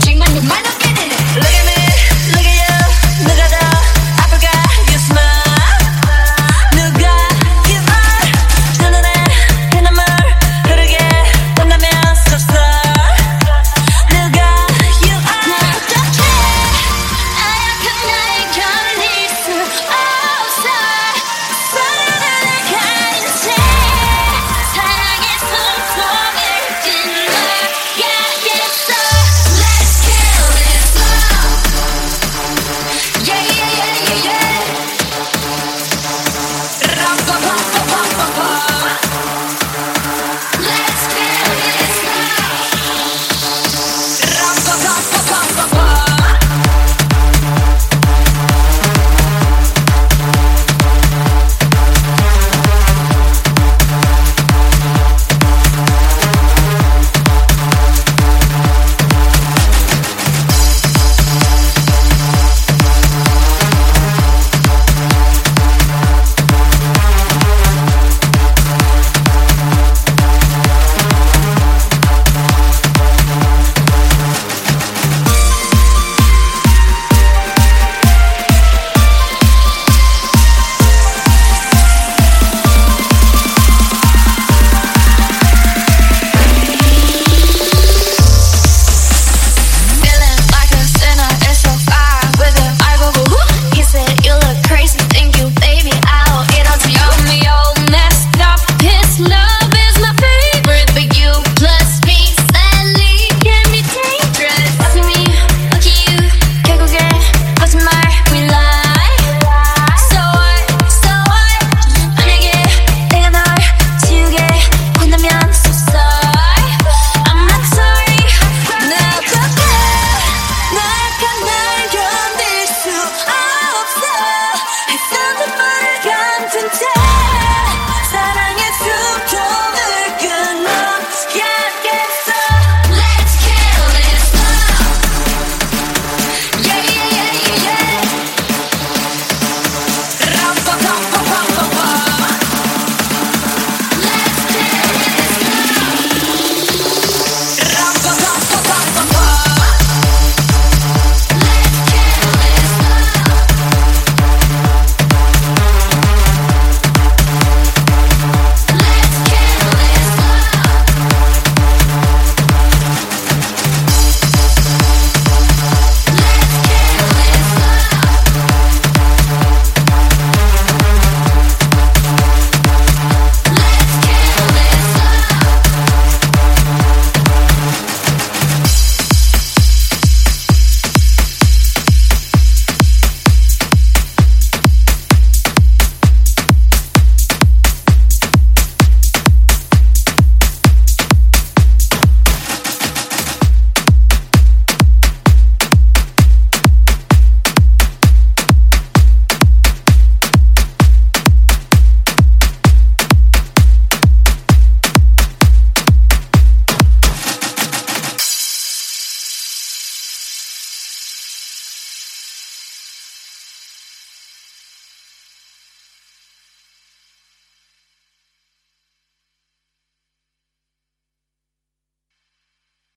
Jingle, man.